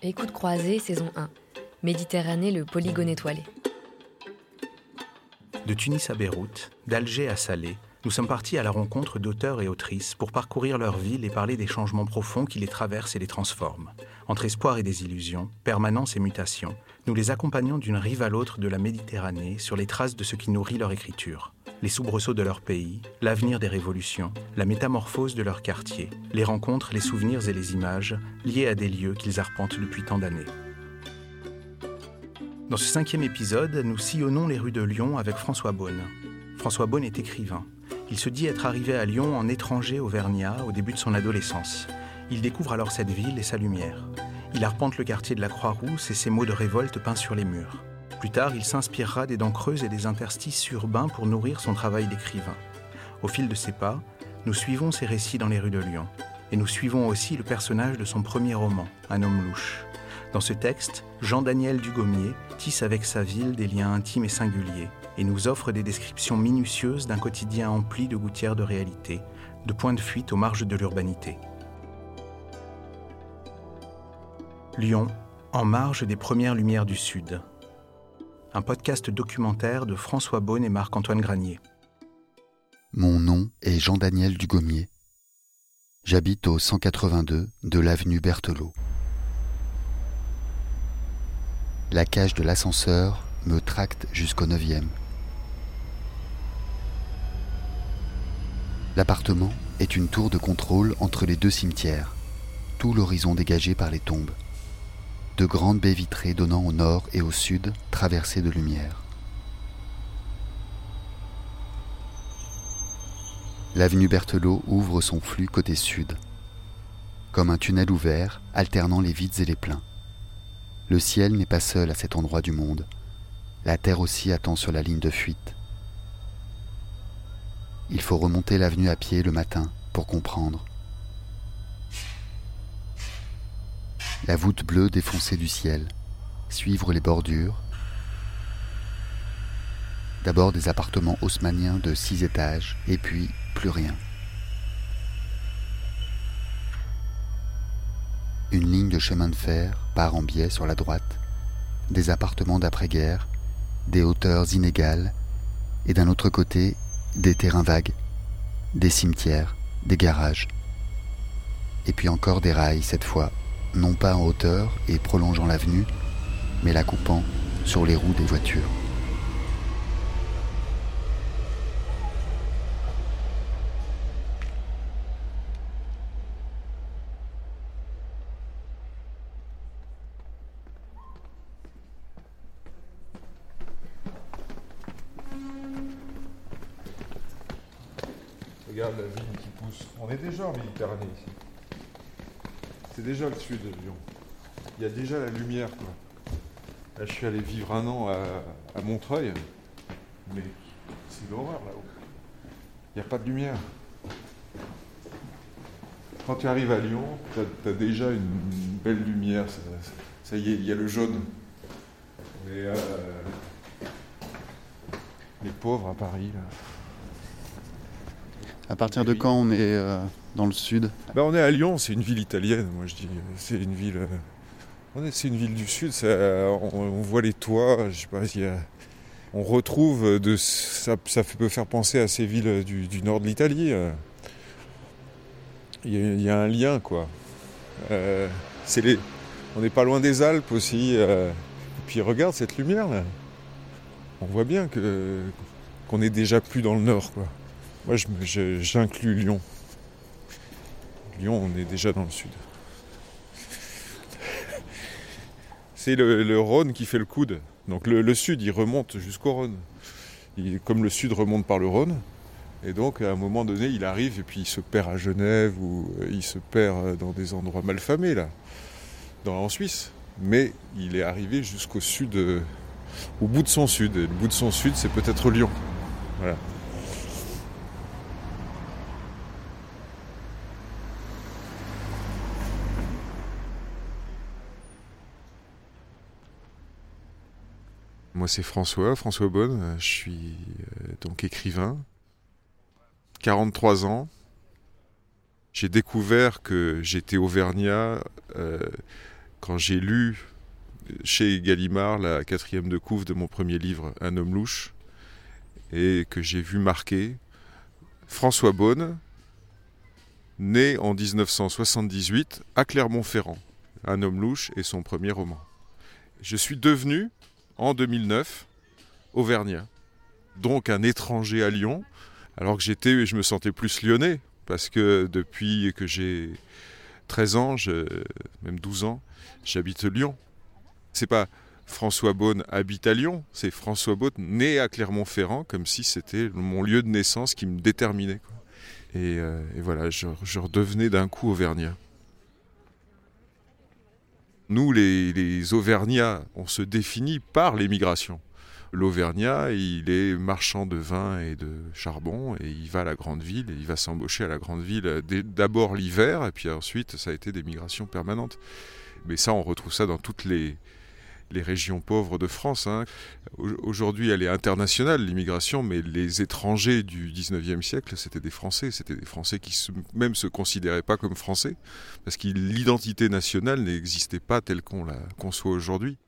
Écoute croisée, saison 1. Méditerranée, le polygone étoilé. De Tunis à Beyrouth, d'Alger à Salé, nous sommes partis à la rencontre d'auteurs et autrices pour parcourir leur ville et parler des changements profonds qui les traversent et les transforment. Entre espoir et désillusion, permanence et mutation, nous les accompagnons d'une rive à l'autre de la Méditerranée sur les traces de ce qui nourrit leur écriture. Les soubresauts de leur pays, l'avenir des révolutions, la métamorphose de leur quartier, les rencontres, les souvenirs et les images liés à des lieux qu'ils arpentent depuis tant d'années. Dans ce cinquième épisode, nous sillonnons les rues de Lyon avec François Beaune. François Beaune est écrivain. Il se dit être arrivé à Lyon en étranger auvergnat au début de son adolescence. Il découvre alors cette ville et sa lumière. Il arpente le quartier de la Croix-Rousse et ses mots de révolte peints sur les murs. Plus tard, il s'inspirera des dents creuses et des interstices urbains pour nourrir son travail d'écrivain. Au fil de ses pas, nous suivons ses récits dans les rues de Lyon. Et nous suivons aussi le personnage de son premier roman, Un homme louche. Dans ce texte, Jean-Daniel Dugommier tisse avec sa ville des liens intimes et singuliers et nous offre des descriptions minutieuses d'un quotidien empli de gouttières de réalité, de points de fuite aux marges de l'urbanité. Lyon, en marge des premières lumières du Sud. Un podcast documentaire de François Beaune et Marc-Antoine Granier. Mon nom est Jean-Daniel Dugommier. J'habite au 182 de l'avenue Berthelot. La cage de l'ascenseur me tracte jusqu'au 9e. L'appartement est une tour de contrôle entre les deux cimetières, tout l'horizon dégagé par les tombes. De grandes baies vitrées donnant au nord et au sud, traversées de lumière. L'avenue Berthelot ouvre son flux côté sud, comme un tunnel ouvert alternant les vides et les pleins. Le ciel n'est pas seul à cet endroit du monde. La terre aussi attend sur la ligne de fuite. Il faut remonter l'avenue à pied le matin pour comprendre. La voûte bleue défoncée du ciel, suivre les bordures. D'abord des appartements haussmanniens de six étages, et puis plus rien. Une ligne de chemin de fer part en biais sur la droite, des appartements d'après-guerre, des hauteurs inégales, et d'un autre côté des terrains vagues, des cimetières, des garages. Et puis encore des rails cette fois, non pas en hauteur et prolongeant l'avenue, mais la coupant sur les roues des voitures. Regarde la vigne qui pousse. On est déjà en Méditerranée ici. C'est déjà le sud de Lyon. Il y a déjà la lumière. Quoi. Là, je suis allé vivre un an à, Montreuil. Mais c'est l'horreur là-haut. Il n'y a pas de lumière. Quand tu arrives à Lyon, tu as, déjà une, belle lumière. Ça, ça, y est, il y a le jaune. Mais euh, les pauvres à Paris, là. À partir de quand on est euh, dans le sud Bah, on est à Lyon, c'est une ville italienne, moi je dis. C'est une ville. euh, C'est une ville du sud, ça- on, on voit les toits, je sais pas, y a- on retrouve de. Ça, ça peut faire penser à ces villes du, du nord de l'Italie. euh. Il y, a- il y a un lien, quoi. Euh, les, on n'est pas loin des Alpes aussi. euh. Et puis regarde cette lumière là. On voit bien que qu'on n'est déjà plus dans le nord, quoi. Moi, j'inclus Lyon. Lyon, on est déjà dans le sud. C'est le, Rhône qui fait le coude. Donc le, sud, il remonte jusqu'au Rhône. Comme le sud remonte par le Rhône. Et donc, à un moment donné, il arrive et puis il se perd à Genève ou euh, il se perd euh, dans des endroits malfamés, là, en Suisse. Mais il est arrivé jusqu'au sud, euh, au bout de son sud. Et le bout de son sud, c'est peut-être Lyon. Voilà. Moi, c'est François, François Bonne. Euh, Je suis euh, donc écrivain. 43 ans. J'ai découvert que j'étais auvergnat euh, quand j'ai lu chez Gallimard la quatrième de couve de mon premier livre, Un homme louche, et que j'ai vu marquer François Beaune, né en 1978 à Clermont-Ferrand. Un homme louche et son premier roman. Je suis devenu, en 2009, auvergnat. Donc un étranger à Lyon, alors que j'étais, je me sentais plus lyonnais, parce que depuis que j'ai 13 ans, même 12 ans, j'habite Lyon. C'est pas François Beaune habite à Lyon, c'est François Beaune né à Clermont-Ferrand, comme si c'était mon lieu de naissance qui me déterminait. Et, euh, et, voilà, je, je redevenais d'un coup auvergnat. Nous, les, Auvergnats, on se définit par l'émigration. L'Auvergnat, il est marchand de vin et de charbon, et il va à la grande ville, et il va s'embaucher à la grande ville d'abord l'hiver, et puis ensuite, ça a été des migrations permanentes. Mais ça, on retrouve ça dans toutes les, les régions pauvres de France. Hein. Aujourd'hui, elle est internationale, l'immigration, mais les étrangers du 19e siècle, c'était des Français. C'était des Français qui se, même se considéraient pas comme Français, parce que l'identité nationale n'existait pas telle qu'on la conçoit aujourd'hui.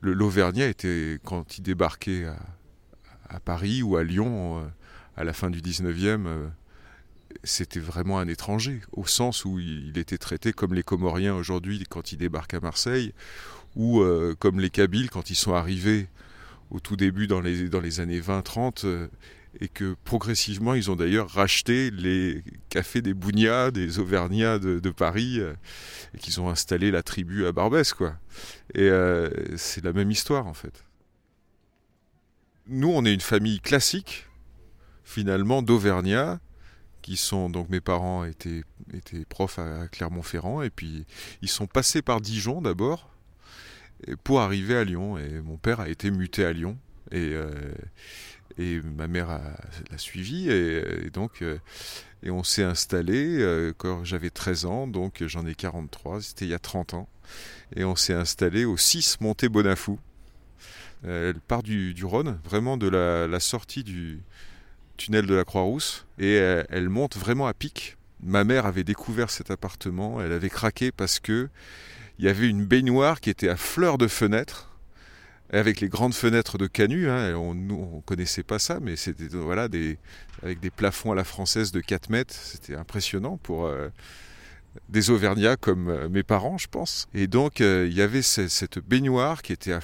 L'Auvergnat était, quand il débarquait à, Paris ou à Lyon, euh, à la fin du 19e, euh, c'était vraiment un étranger, au sens où il était traité comme les Comoriens aujourd'hui quand ils débarquent à Marseille, ou euh, comme les Kabyles quand ils sont arrivés au tout début dans les, dans les années 20-30, euh, et que progressivement ils ont d'ailleurs racheté les cafés des Bougnats, des Auvergnats de, de Paris, euh, et qu'ils ont installé la tribu à Barbès, quoi. Et euh, c'est la même histoire en fait. Nous, on est une famille classique, finalement, d'Auvergnats, qui sont donc mes parents étaient, étaient profs à Clermont-Ferrand, et puis ils sont passés par Dijon d'abord pour arriver à Lyon. Et mon père a été muté à Lyon. Et, euh, et ma mère l'a suivi. Et, et donc, euh, et on s'est installé euh, quand j'avais 13 ans, donc j'en ai 43, c'était il y a 30 ans. Et on s'est installé au 6 Montée Bonafou. Elle part du, Rhône, vraiment de la, sortie du tunnel de la Croix-Rousse, et elle monte vraiment à pic. Ma mère avait découvert cet appartement, elle avait craqué parce que il y avait une baignoire qui était à fleur de fenêtre, avec les grandes fenêtres de canut. Hein, on ne connaissait pas ça, mais c'était voilà, des, avec des plafonds à la française de 4 mètres. C'était impressionnant pour euh, des Auvergnats comme euh, mes parents, je pense. Et donc, euh, il y avait ce, cette baignoire qui était à,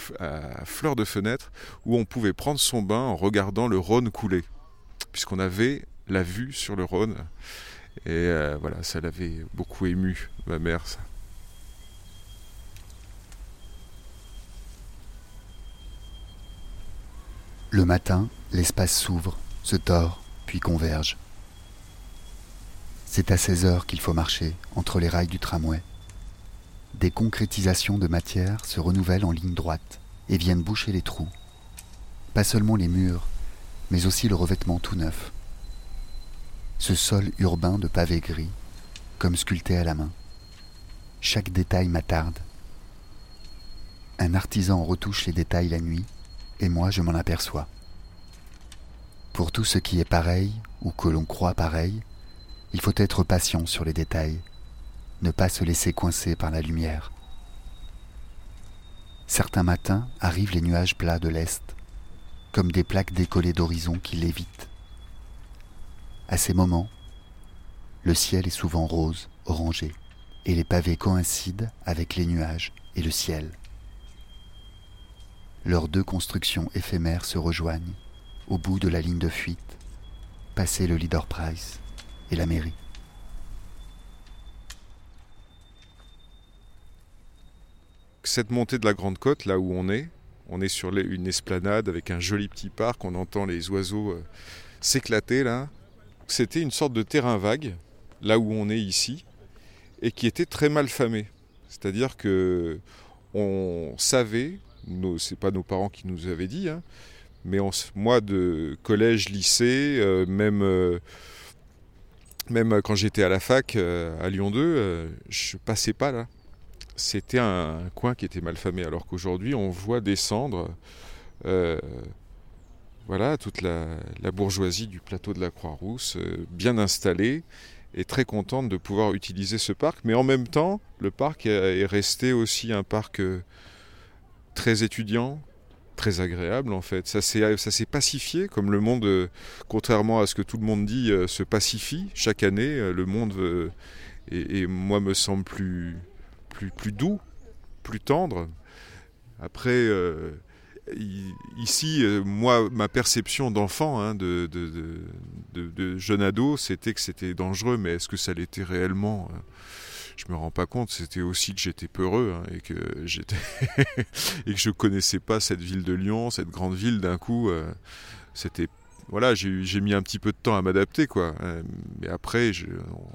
fleur de fenêtre, où on pouvait prendre son bain en regardant le Rhône couler, puisqu'on avait la vue sur le Rhône. Et euh, voilà, ça l'avait beaucoup ému, ma mère, ça. Le matin, l'espace s'ouvre, se tord, puis converge. C'est à 16 heures qu'il faut marcher entre les rails du tramway. Des concrétisations de matière se renouvellent en ligne droite et viennent boucher les trous. Pas seulement les murs, mais aussi le revêtement tout neuf. Ce sol urbain de pavés gris, comme sculpté à la main. Chaque détail m'attarde. Un artisan retouche les détails la nuit et moi je m'en aperçois. Pour tout ce qui est pareil, ou que l'on croit pareil, il faut être patient sur les détails, ne pas se laisser coincer par la lumière. Certains matins arrivent les nuages plats de l'Est, comme des plaques décollées d'horizon qui lévitent. À ces moments, le ciel est souvent rose, orangé, et les pavés coïncident avec les nuages et le ciel leurs deux constructions éphémères se rejoignent au bout de la ligne de fuite, passé le Leader Price et la mairie. Cette montée de la Grande Côte, là où on est, on est sur une esplanade avec un joli petit parc, on entend les oiseaux euh, s'éclater là. C'était une sorte de terrain vague, là où on est ici, et qui était très mal famé. C'est-à-dire que on savait c'est pas nos parents qui nous avaient dit, hein, mais moi de collège, lycée, euh, même, euh, même quand j'étais à la fac euh, à Lyon 2, je passais pas là. C'était un, coin qui était mal famé, alors qu'aujourd'hui on voit descendre voilà, toute la, bourgeoisie du plateau de la Croix-Rousse bien installée est très contente de pouvoir utiliser ce parc. Mais en même temps, le parc est resté aussi un parc euh, très étudiant, très agréable en fait. Ça s'est pacifié comme le monde, euh, contrairement à ce que tout le monde dit, euh, se pacifie chaque année. Le monde et, moi me semble plus, plus, plus doux, plus tendre. Après, ici, moi, ma perception d'enfant, hein, de, de, jeune ado, c'était que c'était dangereux, mais est-ce que ça l'était réellement je me rends pas compte. C'était aussi que j'étais peureux hein, et que j'étais et que je connaissais pas cette ville de Lyon, cette grande ville. D'un coup, euh, c'était voilà, j'ai mis un petit peu de temps à m'adapter quoi. Euh, mais après,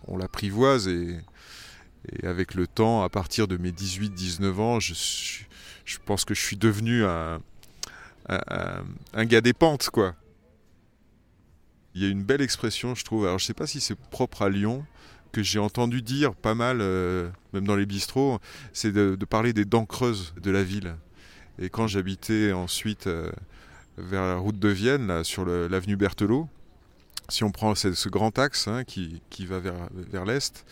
on, l'apprivoise et, avec le temps, à partir de mes 18-19 ans, je, je pense que je suis devenu un, un, un gars des pentes quoi. Il y a une belle expression, je trouve. Alors, je sais pas si c'est propre à Lyon, que j'ai entendu dire pas mal, euh, même dans les bistrots, c'est de, parler des dents creuses de la ville. Et quand j'habitais ensuite euh, vers la route de Vienne, là, sur l'avenue Berthelot, si on prend ce, grand axe hein, qui, va vers, vers l'est,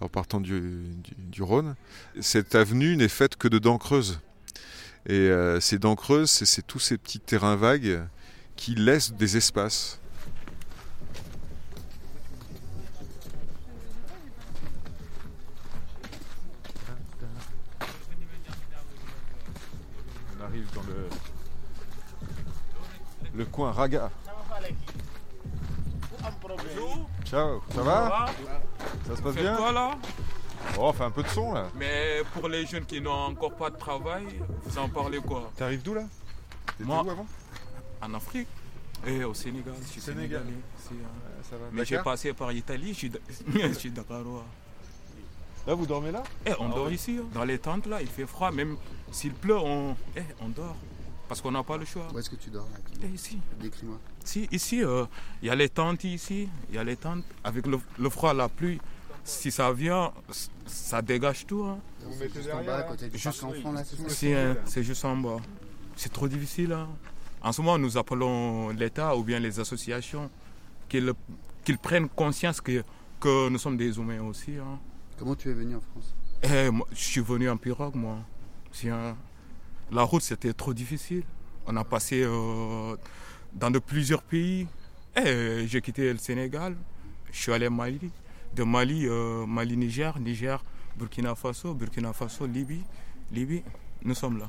en partant du, du, Rhône, cette avenue n'est faite que de dents creuses. Et euh, ces dents creuses, c'est tous ces petits terrains vagues qui laissent des espaces. Dans le, le coin Raga. Ciao, ça va? Ça se passe bien? quoi là? Oh, on fait un peu de son là. Mais pour les jeunes qui n'ont encore pas de travail, vous en parlez quoi? T'arrives d'où là? Moi, où avant? En Afrique et au Sénégal. Je suis Sénégalais. Hein. Mais j'ai passé par l'Italie, je suis dakarois. Là, vous dormez là eh, On ah dort ici, hein. dans les tentes là, il fait froid, même s'il pleut, on, eh, on dort. Parce qu'on n'a pas le choix. Où est-ce que tu dors là eh, Ici. Décris-moi. Si, ici, euh, il y a les tentes ici, il y a les tentes. Avec le, froid, la pluie, si ça vient, ça dégage tout. Hein. Vous mettez juste en bas, à côté du juste, parc enfant, là, c'est hein, C'est juste en bas. C'est trop difficile. Hein. En ce moment, nous appelons l'État ou bien les associations qu'ils prennent conscience que, que nous sommes des humains aussi. Hein. Comment tu es venu en France? Eh, Je suis venu en pirogue, moi. La route, c'était trop difficile. On a passé euh, dans de plusieurs pays. Eh, j'ai quitté le Sénégal. Je suis allé au Mali. De Mali, euh, Mali, Niger, Burkina Faso, Burkina Faso, Libye. Libye, nous sommes là,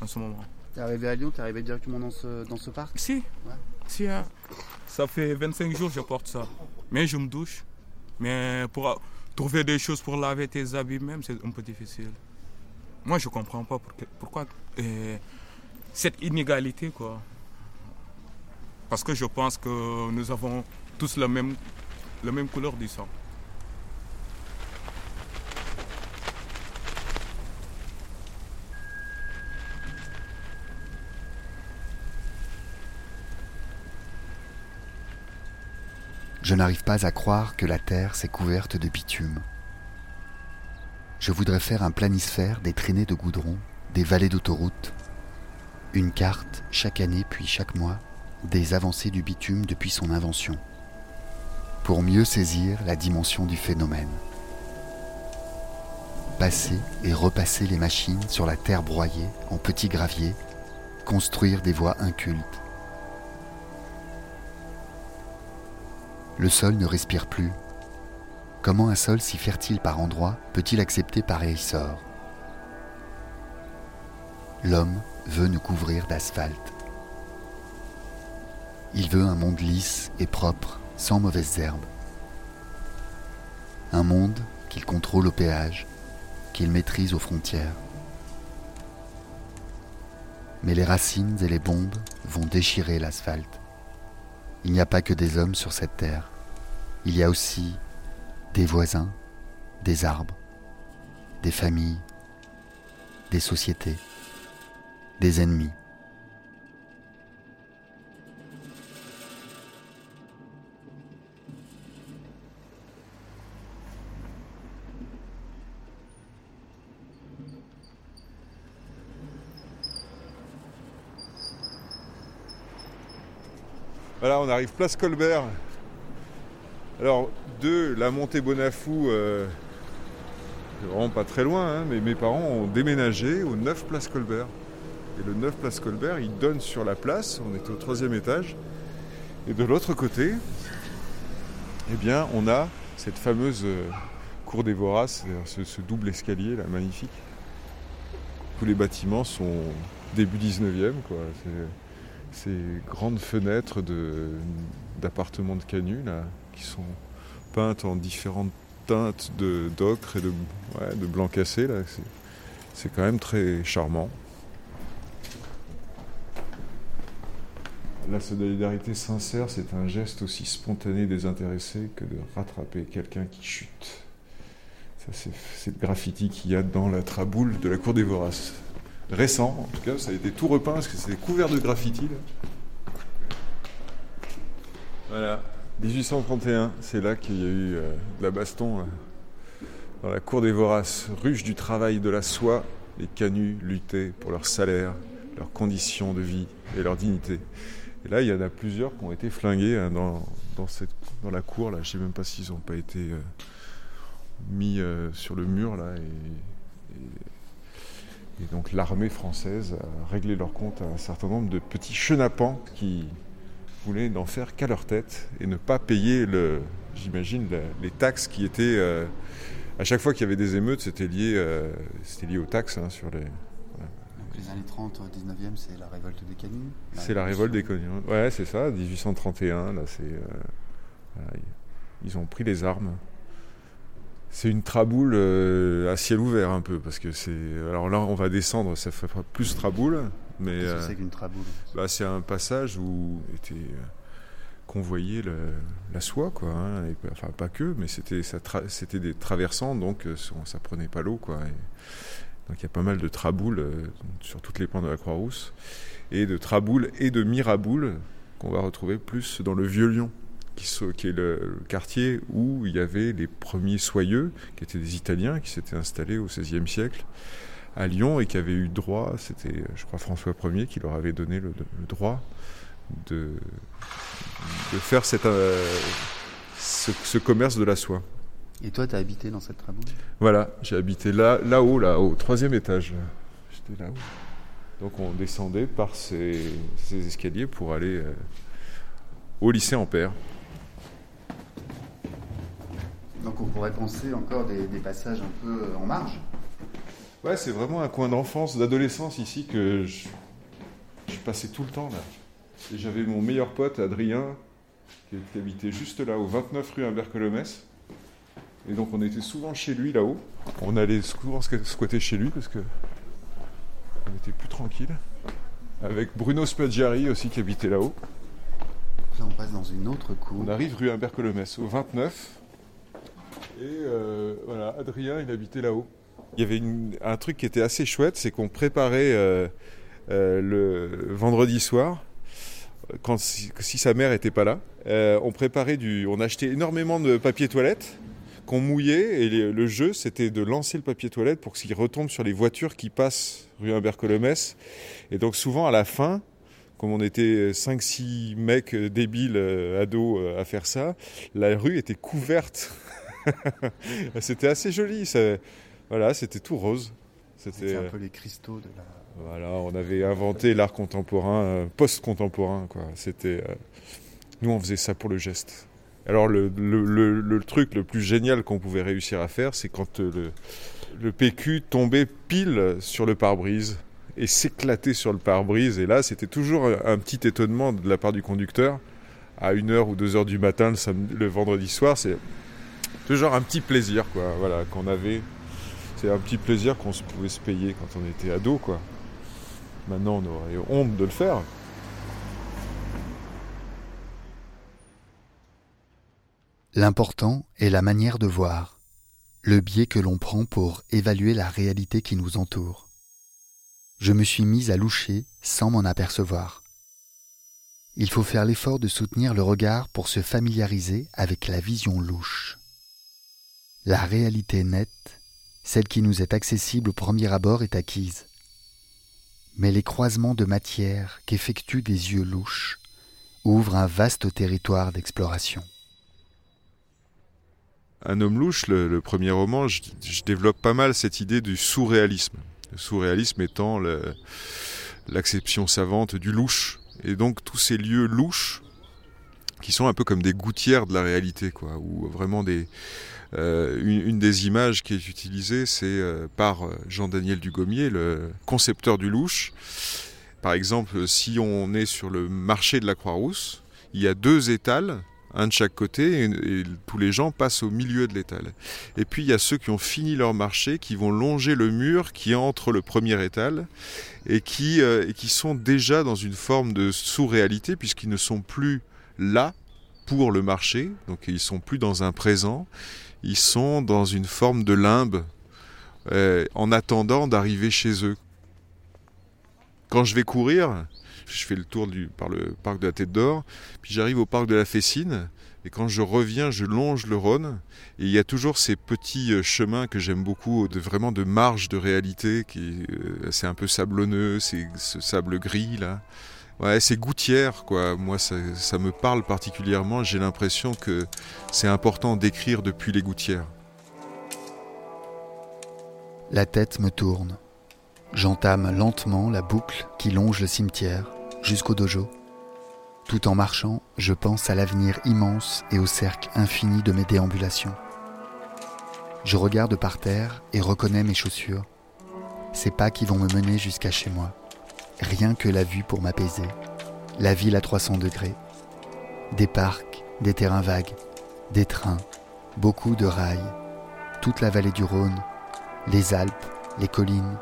en ce moment. es arrivé à Lyon, es arrivé directement dans ce, dans ce parc? Si. si hein. Ça fait 25 jours que je porte ça. Mais je me douche. Mais pour, Trouver des choses pour laver tes habits même, c'est un peu difficile. Moi, je comprends pas pourquoi, euh, cette inégalité, quoi. Parce que je pense que nous avons tous la même, la même couleur du sang. Je n'arrive pas à croire que la Terre s'est couverte de bitume. Je voudrais faire un planisphère des traînées de goudron, des vallées d'autoroute, une carte chaque année puis chaque mois des avancées du bitume depuis son invention, pour mieux saisir la dimension du phénomène. Passer et repasser les machines sur la terre broyée en petits graviers, construire des voies incultes, Le sol ne respire plus. Comment un sol si fertile par endroits peut-il accepter pareil sort? L'homme veut nous couvrir d'asphalte. Il veut un monde lisse et propre, sans mauvaises herbes. Un monde qu'il contrôle au péage, qu'il maîtrise aux frontières. Mais les racines et les bombes vont déchirer l'asphalte. Il n'y a pas que des hommes sur cette terre. Il y a aussi des voisins, des arbres, des familles, des sociétés, des ennemis. Voilà, on arrive place Colbert. Alors, de la montée Bonafou, euh, c'est vraiment pas très loin, hein, mais mes parents ont déménagé au 9 Place Colbert. Et le 9 Place Colbert, il donne sur la place, on est au troisième étage. Et de l'autre côté, eh bien, on a cette fameuse euh, cour des Voraces, ce, ce double escalier là, magnifique. Tous les bâtiments sont début 19e, quoi. Ces grandes fenêtres de- d'appartements de, Canu, là, qui sont peintes en différentes teintes de d'ocre et de, de blanc cassé. C'est- quand même très charmant. La solidarité sincère, c'est un geste aussi spontané et désintéressé que de rattraper quelqu'un qui chute. C'est le graffiti qu'il y a dans la traboule de la cour des Voraces. Récent, en tout cas, ça a été tout repeint parce que c'était couvert de graffiti. Là. Voilà, 1831, c'est là qu'il y a eu euh, de la baston. là. Dans la cour des Voraces, ruche du travail de la soie, les canuts luttaient pour leur salaire, leurs conditions de vie et leur dignité. Et là, il y en a plusieurs qui ont été flingués hein, dans, dans, cette, dans la cour. Là. Je ne sais même pas s'ils n'ont pas été euh, mis euh, sur le mur. Là, et donc l'armée française a réglé leur compte à un certain nombre de petits chenapans qui voulaient n'en faire qu'à leur tête et ne pas payer, le, j'imagine, les taxes qui étaient... euh, à chaque fois qu'il y avait des émeutes, c'était lié, euh, c'était lié aux taxes hein, sur les, Donc les années 30, 19e, c'est la révolte des canuts. C'est la révolte des Cognons. Ouais, c'est ça, 1831. Là, c'est, euh, voilà, ils ont pris les armes. C'est une traboule euh, à ciel ouvert un peu, parce que c'est. Alors là, on va descendre, ça fait pas plus traboule, mais Qu'est-ce que euh, c'est qu'une traboule? bah, c'est un passage où était euh, convoyé le- la soie, quoi. hein, et, enfin, pas que, mais c'était, ça tra- c'était des traversants, donc ça- prenait pas l'eau, quoi. et donc il y a pas mal de traboules sur toutes les pans de la Croix-Rousse, et de traboules et de miraboules qu'on va retrouver plus dans le Vieux-Lyon, qui, est le, le quartier où il y avait les premiers soyeux, qui étaient des Italiens, qui s'étaient installés au XVIe siècle à Lyon et qui avaient eu droit, c'était je crois François Ier qui leur avait donné le, le droit de, de faire cette, euh, ce, ce commerce de la soie. Et toi, tu as habité dans cette traboule Voilà, j'ai habité là, là-haut, là, au troisième étage. J'étais là-haut. Donc on descendait par ces, ces escaliers pour aller euh, au lycée Ampère. Donc on pourrait penser encore des, des passages un peu euh, en marge. Ouais, c'est vraiment un coin d'enfance, d'adolescence ici que je, je passais tout le temps là. Et j'avais mon meilleur pote Adrien qui, qui habitait juste là, au 29 rue Humbert-Colomès. Et donc on était souvent chez lui là-haut. On allait souvent squ- squatter chez lui parce que on était plus tranquille. Avec Bruno Spaggiari aussi qui habitait là-haut. Là, on passe dans une autre cour. On arrive rue Humbert-Colomès au 29. Et euh, voilà, Adrien, il habitait là-haut. Il y avait un truc qui était assez chouette, c'est qu'on préparait euh, euh, le vendredi soir, quand si, sa mère était pas là, on préparait du, on achetait énormément de papier toilette qu'on mouillait et le jeu c'était de lancer le papier toilette pour qu'il retombe sur les voitures qui passent rue Humbert-Colomès. Et donc souvent à la fin, comme on était 5-6 mecs débiles, ados à faire ça, la rue était couverte. c'était assez joli. ça- voilà, c'était tout rose. C'était un peu les cristaux de la. voilà, on avait inventé l'art contemporain, euh, post-contemporain, quoi. C'était, euh, nous, on faisait ça pour le geste. Alors, le, le- le- le truc le plus génial qu'on pouvait réussir à faire, c'est quand euh, le, le PQ tombait pile sur le pare-brise et s'éclatait sur le pare-brise. Et là, c'était toujours un, un petit étonnement de la part du conducteur. À 1h ou 2h du matin, le, samedi- le vendredi soir, c'est toujours un petit plaisir, quoi. Voilà, qu'on avait. C'est un petit plaisir qu'on pouvait se payer quand on était ado, quoi. Maintenant, on aurait honte de le faire. L'important est la manière de voir, le biais que l'on prend pour évaluer la réalité qui nous entoure. Je me suis mise à loucher sans m'en apercevoir. Il faut faire l'effort de soutenir le regard pour se familiariser avec la vision louche. La réalité nette, celle qui nous est accessible au premier abord, est acquise. Mais les croisements de matière qu'effectuent des yeux louches ouvrent un vaste territoire d'exploration. Un homme louche, le, premier roman, je, développe pas mal cette idée du sous-réalisme. Le sous-réalisme étant l'acception savante du louche. Et donc tous ces lieux louches qui sont un peu comme des gouttières de la réalité, quoi, vraiment euh, une, des images qui est utilisée, c'est euh, par euh, Jean-Daniel Dugommier, le concepteur du louche. Par exemple, si on est sur le marché de la Croix-Rousse, il y a deux étals un de chaque côté, et, tous les gens passent au milieu de l'étal. Et puis il y a ceux qui ont fini leur marché, qui vont longer le mur qui entre le premier étal, et qui, et qui sont déjà dans une forme de sous-réalité, puisqu'ils ne sont plus là pour le marché, donc ils sont plus dans un présent, ils sont dans une forme de limbe euh, en attendant d'arriver chez eux. Quand je vais courir, je fais le tour du, par le parc de la Tête d'Or, puis j'arrive au parc de la Fessine, et quand je reviens, je longe le Rhône, et il y a toujours ces petits euh, chemins que j'aime beaucoup, de vraiment de marge de réalité, qui euh, c'est un peu sablonneux, c'est ce sable gris là. Ouais, c'est gouttière, quoi. Moi, ça, ça me parle particulièrement. J'ai l'impression que c'est important d'écrire depuis les gouttières. La tête me tourne. J'entame lentement la boucle qui longe le cimetière jusqu'au dojo. Tout en marchant, je pense à l'avenir immense et au cercle infini de mes déambulations. Je regarde par terre et reconnais mes chaussures, ces pas qui vont me mener jusqu'à chez moi rien que la vue pour m'apaiser, la ville à 300 degrés, des parcs, des terrains vagues, des trains, beaucoup de rails, toute la vallée du Rhône, les Alpes, les collines,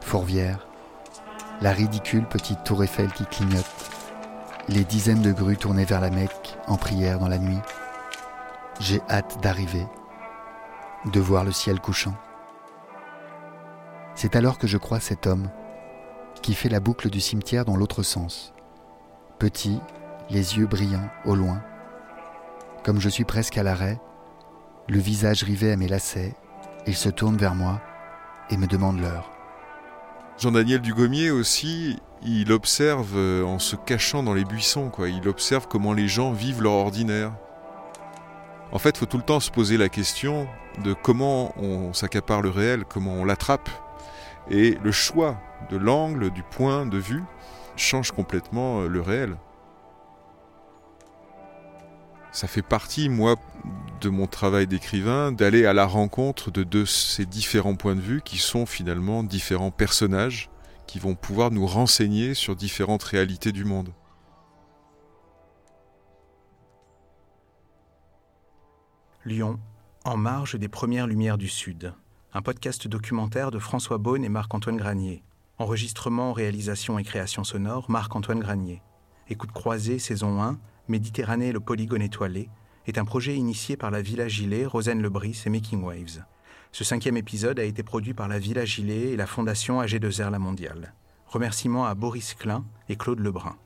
Fourvière, la ridicule petite tour Eiffel qui clignote, les dizaines de grues tournées vers la Mecque en prière dans la nuit. J'ai hâte d'arriver, de voir le ciel couchant. C'est alors que je crois cet homme qui fait la boucle du cimetière dans l'autre sens. Petit, les yeux brillants au loin. Comme je suis presque à l'arrêt, le visage rivé à mes lacets, il se tourne vers moi et me demande l'heure. Jean-Daniel Dugommier aussi, il observe euh, en se cachant dans les buissons, quoi. Il observe comment les gens vivent leur ordinaire. En fait, il faut tout le temps se poser la question de comment on s'accapare le réel, comment on l'attrape. Et le choix de l'angle, du point de vue, change complètement euh, le réel. Ça fait partie, moi, de mon travail d'écrivain, d'aller à la rencontre de, ces différents points de vue qui sont finalement différents personnages qui vont pouvoir nous renseigner sur différentes réalités du monde. Lyon, en marge des premières lumières du Sud un podcast documentaire de François Beaune et Marc-Antoine Granier. Enregistrement, réalisation et création sonore, Marc-Antoine Granier. Écoute croisée, saison 1, Méditerranée le polygone étoilé, est un projet initié par la Villa Gilet, Rosanne Lebris et Making Waves. Ce cinquième épisode a été produit par la Villa Gilet et la Fondation AG2R La Mondiale. Remerciements à Boris Klein et Claude Lebrun.